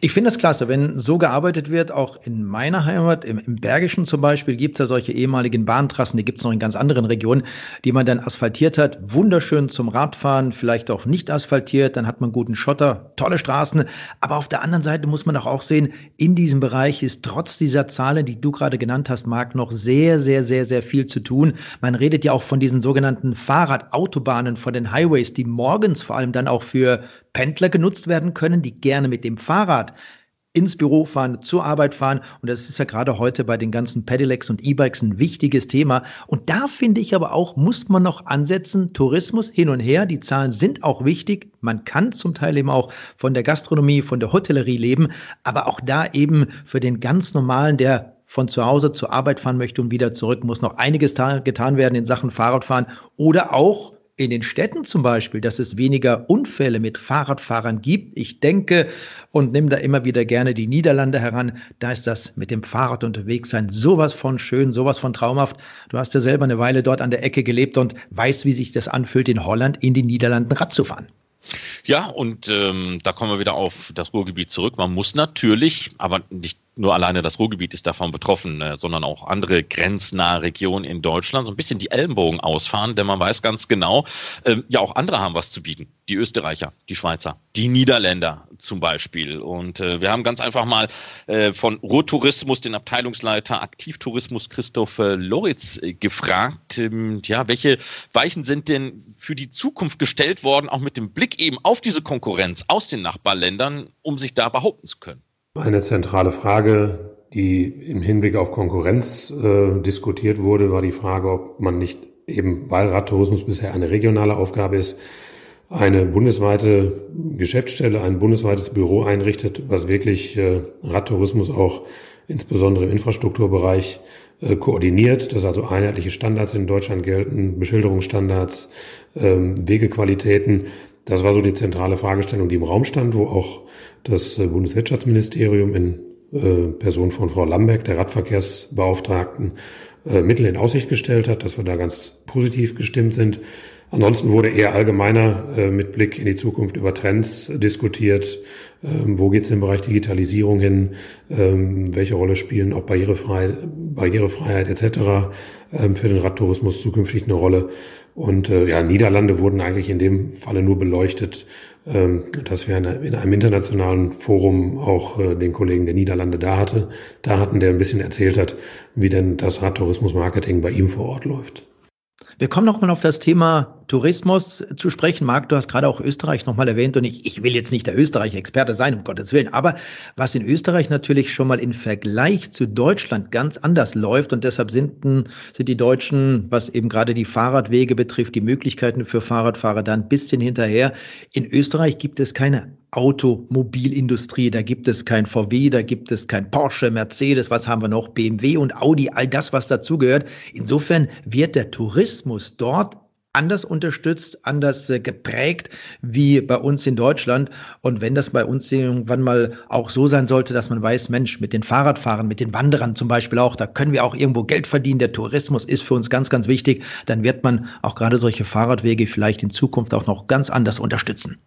Ich finde das klasse, wenn so gearbeitet wird, auch in meiner Heimat, im, im Bergischen zum Beispiel, gibt es ja solche ehemaligen Bahntrassen, die gibt es noch in ganz anderen Regionen, die man dann asphaltiert hat. Wunderschön zum Radfahren, vielleicht auch nicht asphaltiert, dann hat man guten Schotter, tolle Straßen. Aber auf der anderen Seite muss man auch sehen, in diesem Bereich ist trotz dieser Zahlen, die du gerade genannt hast, Marc, noch sehr, sehr, sehr, sehr viel zu tun. Man redet ja auch von diesen sogenannten Fahrradautobahnen, von den Highways, die morgens vor allem dann auch für Pendler genutzt werden können, die gerne mit dem Fahrrad ins Büro fahren, zur Arbeit fahren. Und das ist ja gerade heute bei den ganzen Pedelecs und E-Bikes ein wichtiges Thema. Und da finde ich aber auch, muss man noch ansetzen, Tourismus hin und her. Die Zahlen sind auch wichtig. Man kann zum Teil eben auch von der Gastronomie, von der Hotellerie leben. Aber auch da eben für den ganz normalen, der von zu Hause zur Arbeit fahren möchte und wieder zurück, muss noch einiges getan werden in Sachen Fahrradfahren oder auch in den Städten zum Beispiel, dass es weniger Unfälle mit Fahrradfahrern gibt. Ich denke und nehme da immer wieder gerne die Niederlande heran. Da ist das mit dem Fahrrad unterwegs sein sowas von schön, sowas von traumhaft. Du hast ja selber eine Weile dort an der Ecke gelebt und weißt, wie sich das anfühlt, in Holland in die Niederlanden Rad zu fahren. Ja, und ähm, da kommen wir wieder auf das Ruhrgebiet zurück. Man muss natürlich, aber nicht nur alleine das Ruhrgebiet ist davon betroffen, äh, sondern auch andere grenznahe Regionen in Deutschland so ein bisschen die Ellenbogen ausfahren, denn man weiß ganz genau, äh, ja, auch andere haben was zu bieten. Die Österreicher, die Schweizer, die Niederländer zum Beispiel. Und äh, wir haben ganz einfach mal äh, von Ruhrtourismus den Abteilungsleiter Aktivtourismus Christoph Loritz gefragt, ähm, ja, welche Weichen sind denn für die Zukunft gestellt worden, auch mit dem Blick eben auf diese Konkurrenz aus den Nachbarländern, um sich da behaupten zu können? Eine zentrale Frage, die im Hinblick auf Konkurrenz äh, diskutiert wurde, war die Frage, ob man nicht eben, weil Radtourismus bisher eine regionale Aufgabe ist, eine bundesweite Geschäftsstelle, ein bundesweites Büro einrichtet, was wirklich äh, Radtourismus auch insbesondere im Infrastrukturbereich äh, koordiniert, dass also einheitliche Standards in Deutschland gelten, Beschilderungsstandards, ähm, Wegequalitäten. Das war so die zentrale Fragestellung, die im Raum stand, wo auch das äh, Bundeswirtschaftsministerium in äh, Person von Frau Lamberg, der Radverkehrsbeauftragten, äh, Mittel in Aussicht gestellt hat, dass wir da ganz positiv gestimmt sind. Ansonsten wurde eher allgemeiner mit Blick in die Zukunft über Trends diskutiert. Ähm, wo geht es im Bereich Digitalisierung hin? Ähm, welche Rolle spielen auch Barrierefreiheit, Barrierefreiheit etc. Ähm, für den Radtourismus zukünftig eine Rolle? Und äh, ja, Niederlande wurden eigentlich in dem Falle nur beleuchtet, ähm, dass wir in einem internationalen Forum auch äh, den Kollegen der Niederlande da hatte, da hatten, der ein bisschen erzählt hat, wie denn das Radtourismus-Marketing bei ihm vor Ort läuft. Wir kommen nochmal auf das Thema Tourismus zu sprechen. Marc, du hast gerade auch Österreich nochmal erwähnt und ich, ich will jetzt nicht der Österreich-Experte sein, um Gottes Willen, aber was in Österreich natürlich schon mal im Vergleich zu Deutschland ganz anders läuft und deshalb sind, sind die Deutschen, was eben gerade die Fahrradwege betrifft, die Möglichkeiten für Fahrradfahrer da ein bisschen hinterher. In Österreich gibt es keine Automobilindustrie. Da gibt es kein VW, da gibt es kein Porsche, Mercedes, was haben wir noch? BMW und Audi, all das, was dazugehört. Insofern wird der Tourismus dort anders unterstützt, anders äh, geprägt wie bei uns in Deutschland. Und wenn das bei uns irgendwann mal auch so sein sollte, dass man weiß, Mensch, mit den Fahrradfahrern, mit den Wanderern zum Beispiel auch, da können wir auch irgendwo Geld verdienen. Der Tourismus ist für uns ganz, ganz wichtig. Dann wird man auch gerade solche Fahrradwege vielleicht in Zukunft auch noch ganz anders unterstützen.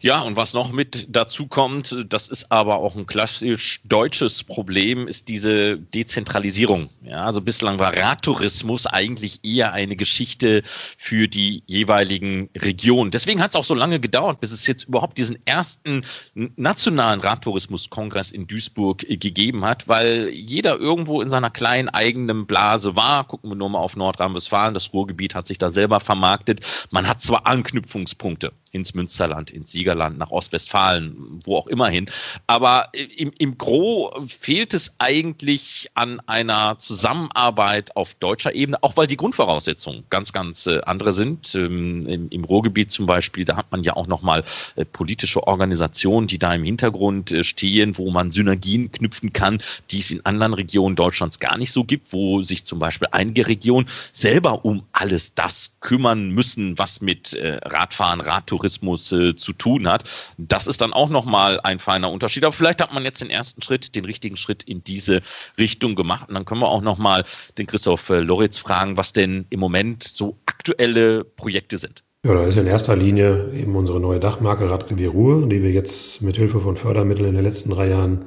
Ja, und was noch mit dazu kommt, das ist aber auch ein klassisch deutsches Problem, ist diese Dezentralisierung. Ja, also bislang war Radtourismus eigentlich eher eine Geschichte für die jeweiligen Regionen. Deswegen hat es auch so lange gedauert, bis es jetzt überhaupt diesen ersten nationalen Radtourismuskongress in Duisburg gegeben hat, weil jeder irgendwo in seiner kleinen eigenen Blase war. Gucken wir nur mal auf Nordrhein-Westfalen. Das Ruhrgebiet hat sich da selber vermarktet. Man hat zwar Anknüpfungspunkte ins Münsterland, ins Siegerland, nach Ostwestfalen, wo auch immer hin. Aber im, im Gro fehlt es eigentlich an einer Zusammenarbeit auf deutscher Ebene, auch weil die Grundvoraussetzungen ganz, ganz äh, andere sind. Ähm, im, Im Ruhrgebiet zum Beispiel, da hat man ja auch nochmal äh, politische Organisationen, die da im Hintergrund äh, stehen, wo man Synergien knüpfen kann, die es in anderen Regionen Deutschlands gar nicht so gibt, wo sich zum Beispiel einige Regionen selber um alles das kümmern müssen, was mit Radfahren, Radtourismus zu zu tun hat. Das ist dann auch nochmal ein feiner Unterschied. Aber vielleicht hat man jetzt den ersten Schritt, den richtigen Schritt in diese Richtung gemacht. Und dann können wir auch nochmal den Christoph äh, Loritz fragen, was denn im Moment so aktuelle Projekte sind. Ja, da ist in erster Linie eben unsere neue Dachmarke Radrevier Ruhr, die wir jetzt mit Hilfe von Fördermitteln in den letzten drei Jahren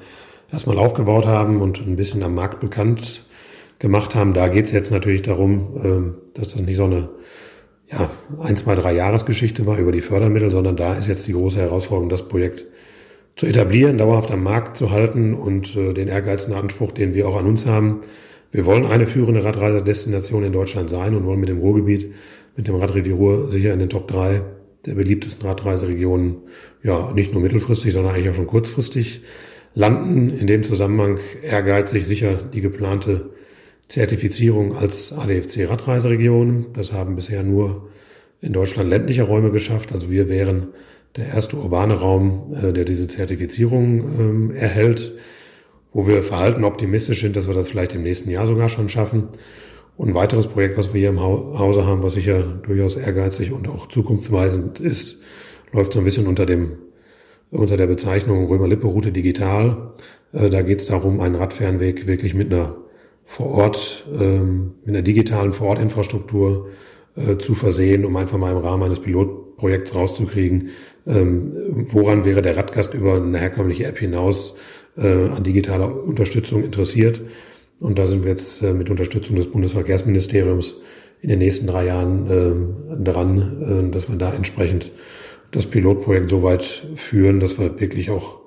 erstmal aufgebaut haben und ein bisschen am Markt bekannt gemacht haben. Da geht es jetzt natürlich darum, ähm, dass das nicht so eine ja, ein, zwei, drei Jahresgeschichte war über die Fördermittel, sondern da ist jetzt die große Herausforderung, das Projekt zu etablieren, dauerhaft am Markt zu halten und äh, den ehrgeizigen Anspruch, den wir auch an uns haben. Wir wollen eine führende Radreiserdestination in Deutschland sein und wollen mit dem Ruhrgebiet, mit dem Radrevier Ruhr sicher in den Top drei der beliebtesten Radreiseregionen, ja, nicht nur mittelfristig, sondern eigentlich auch schon kurzfristig landen. In dem Zusammenhang ehrgeizig sicher die geplante Zertifizierung als ADFC Radreiseregion. Das haben bisher nur in Deutschland ländliche Räume geschafft. Also wir wären der erste urbane Raum, äh, der diese Zertifizierung ähm, erhält, wo wir verhalten optimistisch sind, dass wir das vielleicht im nächsten Jahr sogar schon schaffen. Und ein weiteres Projekt, was wir hier im Hause haben, was sicher durchaus ehrgeizig und auch zukunftsweisend ist, läuft so ein bisschen unter dem unter der Bezeichnung Römer-Lippe-Route digital. Äh, da geht es darum, einen Radfernweg wirklich mit einer vor Ort, ähm, mit einer digitalen Vorortinfrastruktur äh, zu versehen, um einfach mal im Rahmen eines Pilotprojekts rauszukriegen, ähm, woran wäre der Radgast über eine herkömmliche App hinaus äh, an digitaler Unterstützung interessiert. Und da sind wir jetzt äh, mit Unterstützung des Bundesverkehrsministeriums in den nächsten drei Jahren äh, dran, äh, dass wir da entsprechend das Pilotprojekt so weit führen, dass wir wirklich auch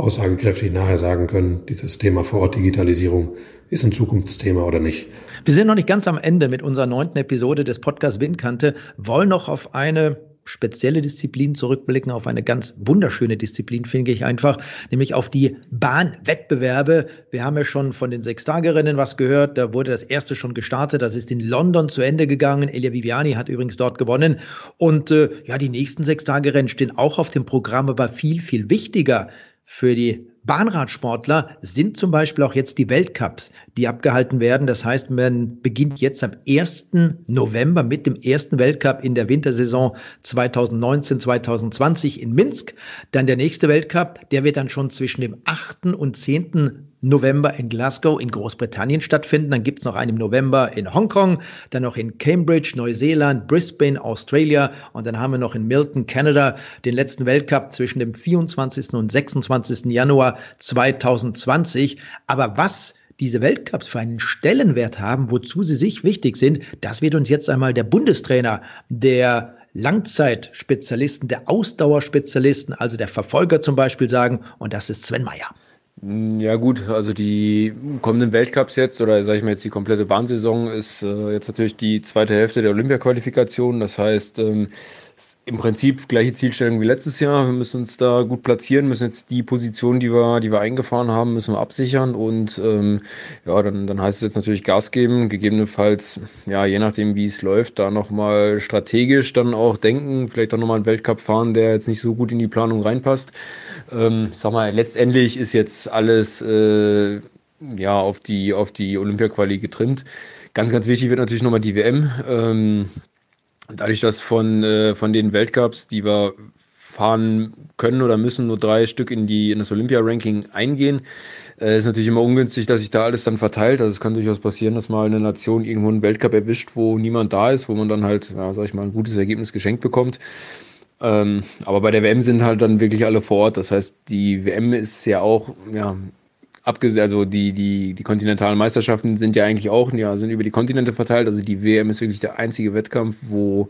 aussagekräftig nachher sagen können, dieses Thema Vorort-Digitalisierung ist ein Zukunftsthema oder nicht. Wir sind noch nicht ganz am Ende mit unserer neunten Episode des Podcasts Windkante, wollen noch auf eine spezielle Disziplin zurückblicken, auf eine ganz wunderschöne Disziplin, finde ich einfach, nämlich auf die Bahnwettbewerbe. Wir haben ja schon von den Sechstagerinnen was gehört, da wurde das erste schon gestartet, das ist in London zu Ende gegangen. Elia Viviani hat übrigens dort gewonnen. Und äh, ja, die nächsten Sechstagerennen stehen auch auf dem Programm, aber viel, viel wichtiger für die Bahnradsportler sind zum Beispiel auch jetzt die Weltcups, die abgehalten werden. Das heißt, man beginnt jetzt am 1. November mit dem ersten Weltcup in der Wintersaison 2019, 2020 in Minsk. Dann der nächste Weltcup, der wird dann schon zwischen dem 8. und 10. November in Glasgow in Großbritannien stattfinden. Dann gibt es noch einen im November in Hongkong, dann noch in Cambridge, Neuseeland, Brisbane, Australia und dann haben wir noch in Milton, Kanada, den letzten Weltcup zwischen dem 24. und 26. Januar 2020. Aber was diese Weltcups für einen Stellenwert haben, wozu sie sich wichtig sind, das wird uns jetzt einmal der Bundestrainer der Langzeitspezialisten, der Ausdauerspezialisten, also der Verfolger zum Beispiel sagen, und das ist Sven Meyer. Ja gut, also die kommenden Weltcups jetzt oder sage ich mal jetzt die komplette Bahnsaison ist äh, jetzt natürlich die zweite Hälfte der Olympia-Qualifikation. Das heißt, ähm, im Prinzip gleiche Zielstellung wie letztes Jahr. Wir müssen uns da gut platzieren, müssen jetzt die Position, die wir, die wir eingefahren haben, müssen wir absichern und ähm, ja, dann, dann heißt es jetzt natürlich Gas geben, gegebenenfalls, ja, je nachdem wie es läuft, da nochmal strategisch dann auch denken, vielleicht auch nochmal einen Weltcup fahren, der jetzt nicht so gut in die Planung reinpasst. Ähm, sag mal, letztendlich ist jetzt alles äh, ja auf die, auf die Olympia-Quali getrimmt. Ganz, ganz wichtig wird natürlich nochmal die WM. Ähm, Dadurch, dass von, äh, von den Weltcups, die wir fahren können oder müssen, nur drei Stück in, die, in das Olympia-Ranking eingehen, äh, ist natürlich immer ungünstig, dass sich da alles dann verteilt. Also es kann durchaus passieren, dass mal eine Nation irgendwo einen Weltcup erwischt, wo niemand da ist, wo man dann halt, ja, sag ich mal, ein gutes Ergebnis geschenkt bekommt. Ähm, aber bei der WM sind halt dann wirklich alle vor Ort. Das heißt, die WM ist ja auch ja, abgesehen, also die, die, die kontinentalen Meisterschaften sind ja eigentlich auch, ja, sind über die Kontinente verteilt. Also die WM ist wirklich der einzige Wettkampf, wo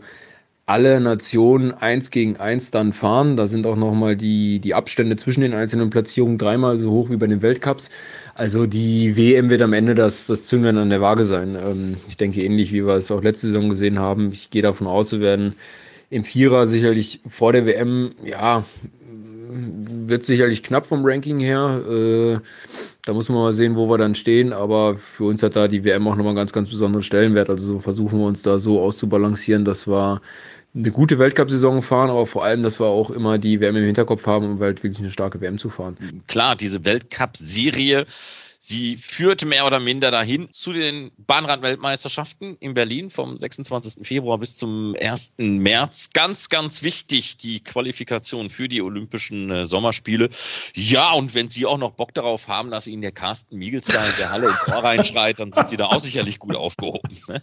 alle Nationen eins gegen eins dann fahren. Da sind auch nochmal die, die Abstände zwischen den einzelnen Platzierungen dreimal so hoch wie bei den Weltcups. Also die WM wird am Ende das, das Zünglein an der Waage sein. Ähm, ich denke ähnlich, wie wir es auch letzte Saison gesehen haben. Ich gehe davon aus, wir werden im Vierer sicherlich vor der WM, ja, wird sicherlich knapp vom Ranking her. Äh, da muss man mal sehen, wo wir dann stehen. Aber für uns hat da die WM auch nochmal einen ganz, ganz besonderen Stellenwert. Also so versuchen wir uns da so auszubalancieren, dass wir eine gute Weltcup-Saison fahren, aber vor allem, dass wir auch immer die WM im Hinterkopf haben, um halt wirklich eine starke WM zu fahren. Klar, diese Weltcup-Serie Sie führte mehr oder minder dahin zu den Bahnrad-Weltmeisterschaften in Berlin vom 26. Februar bis zum 1. März. Ganz, ganz wichtig, die Qualifikation für die Olympischen äh, Sommerspiele. Ja, und wenn Sie auch noch Bock darauf haben, dass Ihnen der Carsten Miegels da in der Halle ins Ohr reinschreit, dann sind Sie da auch sicherlich gut aufgehoben. Ne?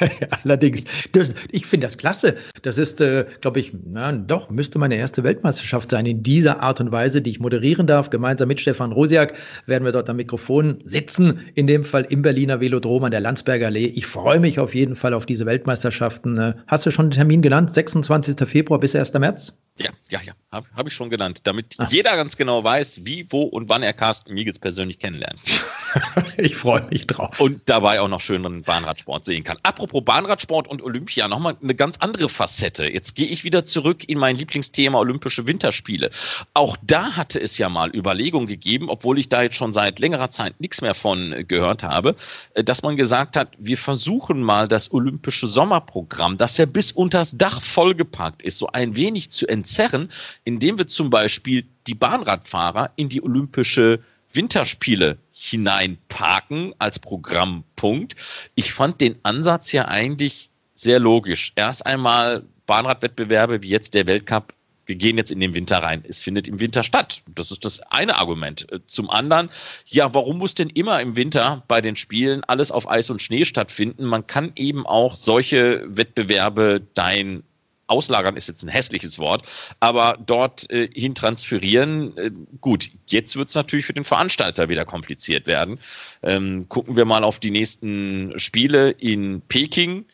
Allerdings, das, ich finde das klasse. Das ist, äh, glaube ich, na, doch, müsste meine erste Weltmeisterschaft sein in dieser Art und Weise, die ich moderieren darf. Gemeinsam mit Stefan Rosiak werden wir dort am Mikrofon sitzen, in dem Fall im Berliner Velodrom an der Landsberger Allee. Ich freue mich auf jeden Fall auf diese Weltmeisterschaften. Äh, hast du schon den Termin genannt? 26. Februar bis 1. März? Ja, ja, ja, habe hab ich schon genannt, damit Ach. jeder ganz genau weiß, wie, wo und wann er Carsten Miegels persönlich kennenlernt. ich freue mich drauf. Und dabei auch noch schönen Bahnradsport sehen kann. Apropos Bahnradsport und Olympia, nochmal eine ganz andere Facette. Jetzt gehe ich wieder zurück in mein Lieblingsthema Olympische Winterspiele. Auch da hatte es ja mal Überlegungen gegeben, obwohl ich da jetzt schon seit längerer Zeit nichts mehr von gehört habe, äh, dass man gesagt hat, wir versuchen mal das Olympische Sommerprogramm, das ja bis unters Dach vollgepackt ist, so ein wenig zu entzerren, indem wir zum Beispiel die Bahnradfahrer in die Olympische Winterspiele hineinparken als Programmpunkt. Ich fand den Ansatz ja eigentlich sehr logisch. Erst einmal Bahnradwettbewerbe wie jetzt der Weltcup. Wir gehen jetzt in den Winter rein. Es findet im Winter statt. Das ist das eine Argument. Zum anderen, ja, warum muss denn immer im Winter bei den Spielen alles auf Eis und Schnee stattfinden? Man kann eben auch solche Wettbewerbe dein auslagern ist jetzt ein hässliches Wort, aber dort äh, hin transferieren. Äh, gut, jetzt wird es natürlich für den Veranstalter wieder kompliziert werden. Ähm, gucken wir mal auf die nächsten Spiele in Peking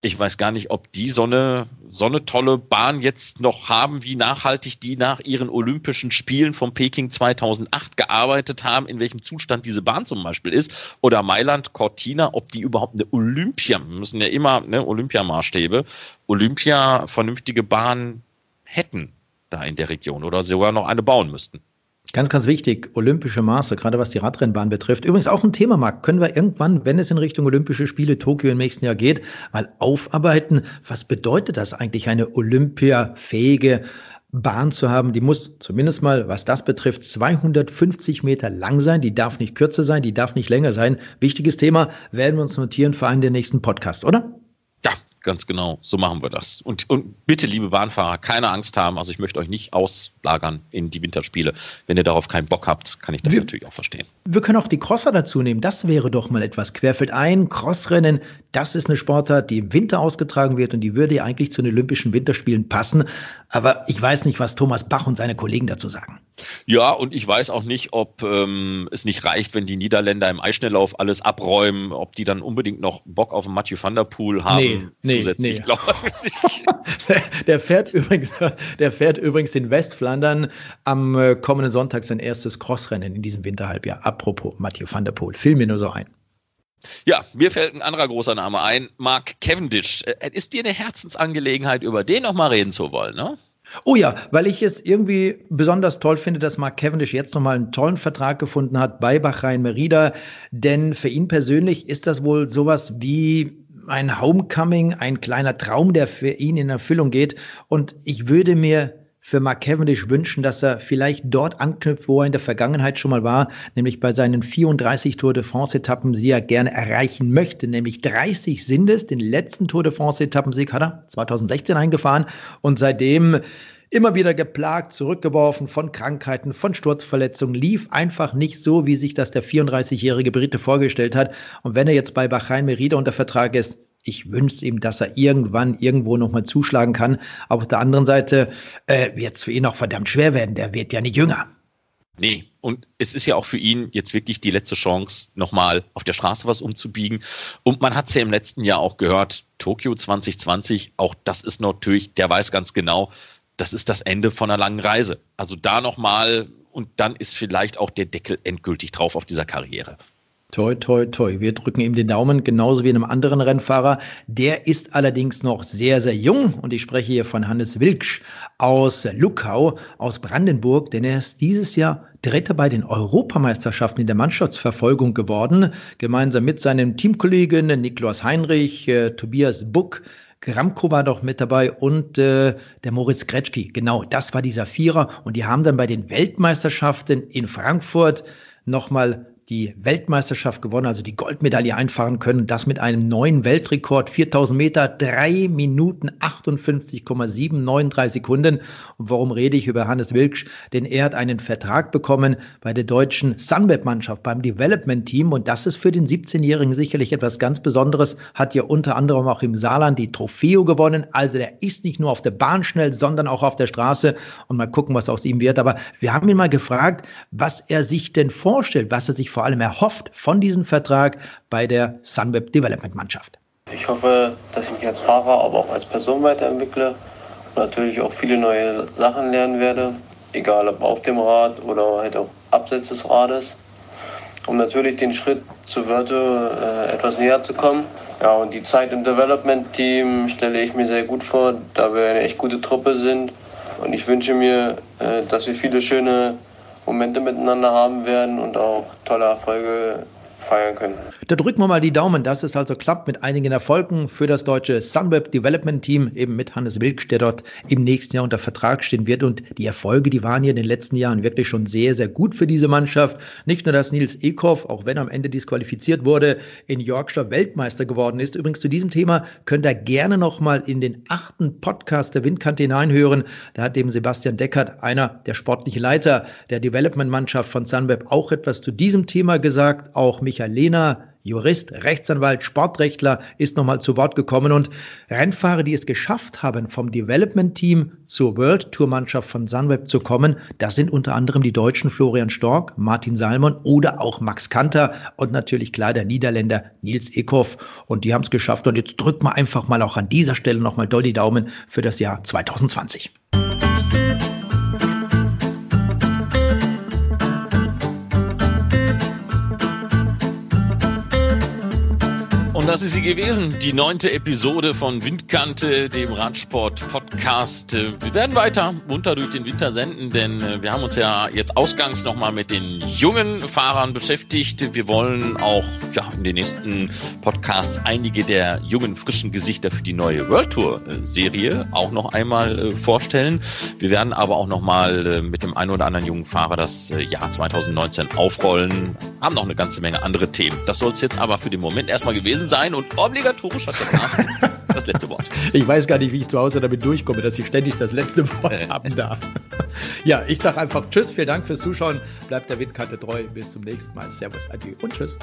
ich weiß gar nicht, ob die so eine, so eine tolle Bahn jetzt noch haben, wie nachhaltig die nach ihren Olympischen Spielen von Peking 2008 gearbeitet haben, in welchem Zustand diese Bahn zum Beispiel ist. Oder Mailand, Cortina, ob die überhaupt eine Olympia, müssen ja immer ne, Olympiamaßstäbe, Olympia vernünftige Bahn hätten da in der Region oder sogar noch eine bauen müssten. Ganz, ganz wichtig, olympische Maße, gerade was die Radrennbahn betrifft. Übrigens auch ein Thema, Marc, können wir irgendwann, wenn es in Richtung Olympische Spiele Tokio im nächsten Jahr geht, mal aufarbeiten. Was bedeutet das eigentlich, eine olympiafähige Bahn zu haben? Die muss zumindest mal, was das betrifft, 250 Meter lang sein. Die darf nicht kürzer sein, die darf nicht länger sein. Wichtiges Thema, werden wir uns notieren für einen der nächsten Podcasts, oder? Ja, ganz genau. So machen wir das. Und, und bitte, liebe Bahnfahrer, keine Angst haben. Also ich möchte euch nicht auslagern in die Winterspiele. Wenn ihr darauf keinen Bock habt, kann ich das wir, natürlich auch verstehen. Wir können auch die Crosser dazu nehmen. Das wäre doch mal etwas querfeld ein. Crossrennen, das ist eine Sportart, die im Winter ausgetragen wird und die würde ja eigentlich zu den Olympischen Winterspielen passen. Aber ich weiß nicht, was Thomas Bach und seine Kollegen dazu sagen. Ja, und ich weiß auch nicht, ob ähm, es nicht reicht, wenn die Niederländer im Eisschnelllauf alles abräumen, ob die dann unbedingt noch Bock auf Mathieu van der Poel haben. Nee, nee, zusätzlich, nee. der, fährt übrigens, der fährt übrigens in Westflandern am äh, kommenden Sonntag sein erstes Crossrennen in diesem Winterhalbjahr. Apropos Mathieu van der Poel, fiel mir nur so ein. Ja, mir fällt ein anderer großer Name ein, Mark Cavendish. Äh, ist dir eine Herzensangelegenheit, über den noch mal reden zu wollen, ne? Oh ja, weil ich es irgendwie besonders toll finde, dass Mark Cavendish jetzt nochmal einen tollen Vertrag gefunden hat bei Bahrain Merida. Denn für ihn persönlich ist das wohl sowas wie ein Homecoming, ein kleiner Traum, der für ihn in Erfüllung geht. Und ich würde mir für Mark Cavendish wünschen, dass er vielleicht dort anknüpft, wo er in der Vergangenheit schon mal war, nämlich bei seinen 34 Tour de France-Etappen, die er gerne erreichen möchte. Nämlich 30 sind es. Den letzten Tour de France-Etappensieg hat er 2016 eingefahren und seitdem immer wieder geplagt, zurückgeworfen von Krankheiten, von Sturzverletzungen, lief einfach nicht so, wie sich das der 34-jährige Brite vorgestellt hat. Und wenn er jetzt bei Bahrain Merida unter Vertrag ist, ich wünsche ihm, dass er irgendwann irgendwo nochmal zuschlagen kann. Aber auf der anderen Seite äh, wird es für ihn auch verdammt schwer werden. Der wird ja nicht jünger. Nee, und es ist ja auch für ihn jetzt wirklich die letzte Chance, nochmal auf der Straße was umzubiegen. Und man hat es ja im letzten Jahr auch gehört, Tokio 2020, auch das ist natürlich, der weiß ganz genau, das ist das Ende von einer langen Reise. Also da nochmal und dann ist vielleicht auch der Deckel endgültig drauf auf dieser Karriere. Toi, toi, toi. Wir drücken ihm den Daumen, genauso wie einem anderen Rennfahrer. Der ist allerdings noch sehr, sehr jung. Und ich spreche hier von Hannes Wilksch aus Luckau, aus Brandenburg, denn er ist dieses Jahr Dritter bei den Europameisterschaften in der Mannschaftsverfolgung geworden. Gemeinsam mit seinem Teamkollegen Niklas Heinrich, äh, Tobias Buck, Gramko war doch mit dabei und äh, der Moritz Kretschki. Genau, das war dieser Vierer. Und die haben dann bei den Weltmeisterschaften in Frankfurt nochmal die Weltmeisterschaft gewonnen, also die Goldmedaille einfahren können. Das mit einem neuen Weltrekord, 4000 Meter, 3 Minuten 58,793 Sekunden. Und warum rede ich über Hannes Wilksch? Denn er hat einen Vertrag bekommen bei der deutschen Sunweb-Mannschaft, beim Development-Team. Und das ist für den 17-Jährigen sicherlich etwas ganz Besonderes. Hat ja unter anderem auch im Saarland die Trofeo gewonnen. Also der ist nicht nur auf der Bahn schnell, sondern auch auf der Straße. Und mal gucken, was aus ihm wird. Aber wir haben ihn mal gefragt, was er sich denn vorstellt, was er sich vor allem erhofft von diesem Vertrag bei der Sunweb Development Mannschaft. Ich hoffe, dass ich mich als Fahrer, aber auch als Person weiterentwickle und natürlich auch viele neue Sachen lernen werde, egal ob auf dem Rad oder halt auch abseits des Rades, um natürlich den Schritt zu Wörte äh, etwas näher zu kommen. Ja, und die Zeit im Development-Team stelle ich mir sehr gut vor, da wir eine echt gute Truppe sind. Und ich wünsche mir, äh, dass wir viele schöne Momente miteinander haben werden und auch tolle Erfolge feiern können. Da drücken wir mal die Daumen, dass es also klappt mit einigen Erfolgen für das deutsche Sunweb Development Team, eben mit Hannes Wilksch, der dort im nächsten Jahr unter Vertrag stehen wird. Und die Erfolge, die waren hier in den letzten Jahren wirklich schon sehr, sehr gut für diese Mannschaft. Nicht nur, dass Nils Ekoff, auch wenn am Ende disqualifiziert wurde, in Yorkshire Weltmeister geworden ist. Übrigens zu diesem Thema könnt ihr gerne nochmal in den achten Podcast der Windkante hineinhören. Da hat eben Sebastian Deckert, einer der sportlichen Leiter der Development-Mannschaft von Sunweb, auch etwas zu diesem Thema gesagt. Auch mich Michael Lehner, Jurist, Rechtsanwalt, Sportrechtler, ist nochmal zu Wort gekommen. Und Rennfahrer, die es geschafft haben, vom Development Team zur World Tour Mannschaft von Sunweb zu kommen, das sind unter anderem die Deutschen Florian Stork, Martin Salmon oder auch Max Kanter und natürlich klar der Niederländer Nils Eckhoff. Und die haben es geschafft. Und jetzt drückt man einfach mal auch an dieser Stelle nochmal doll die Daumen für das Jahr 2020. das ist sie gewesen, die neunte Episode von Windkante, dem Radsport-Podcast. Wir werden weiter munter durch den Winter senden, denn äh, wir haben uns ja jetzt ausgangs nochmal mit den jungen Fahrern beschäftigt. Wir wollen auch ja, in den nächsten Podcasts einige der jungen, frischen Gesichter für die neue World Tour-Serie auch noch einmal äh, vorstellen. Wir werden aber auch nochmal äh, mit dem einen oder anderen jungen Fahrer das Jahr 2019 aufrollen. Haben noch eine ganze Menge andere Themen. Das soll es jetzt aber für den Moment erstmal gewesen sein sein und obligatorisch hat der Carsten das letzte Wort. Ich weiß gar nicht, wie ich zu Hause damit durchkomme, dass ich ständig das letzte Wort haben darf. Ja, ich sage einfach Tschüss, vielen Dank fürs Zuschauen, bleibt der Windkante treu, bis zum nächsten Mal. Servus, adieu und Tschüss.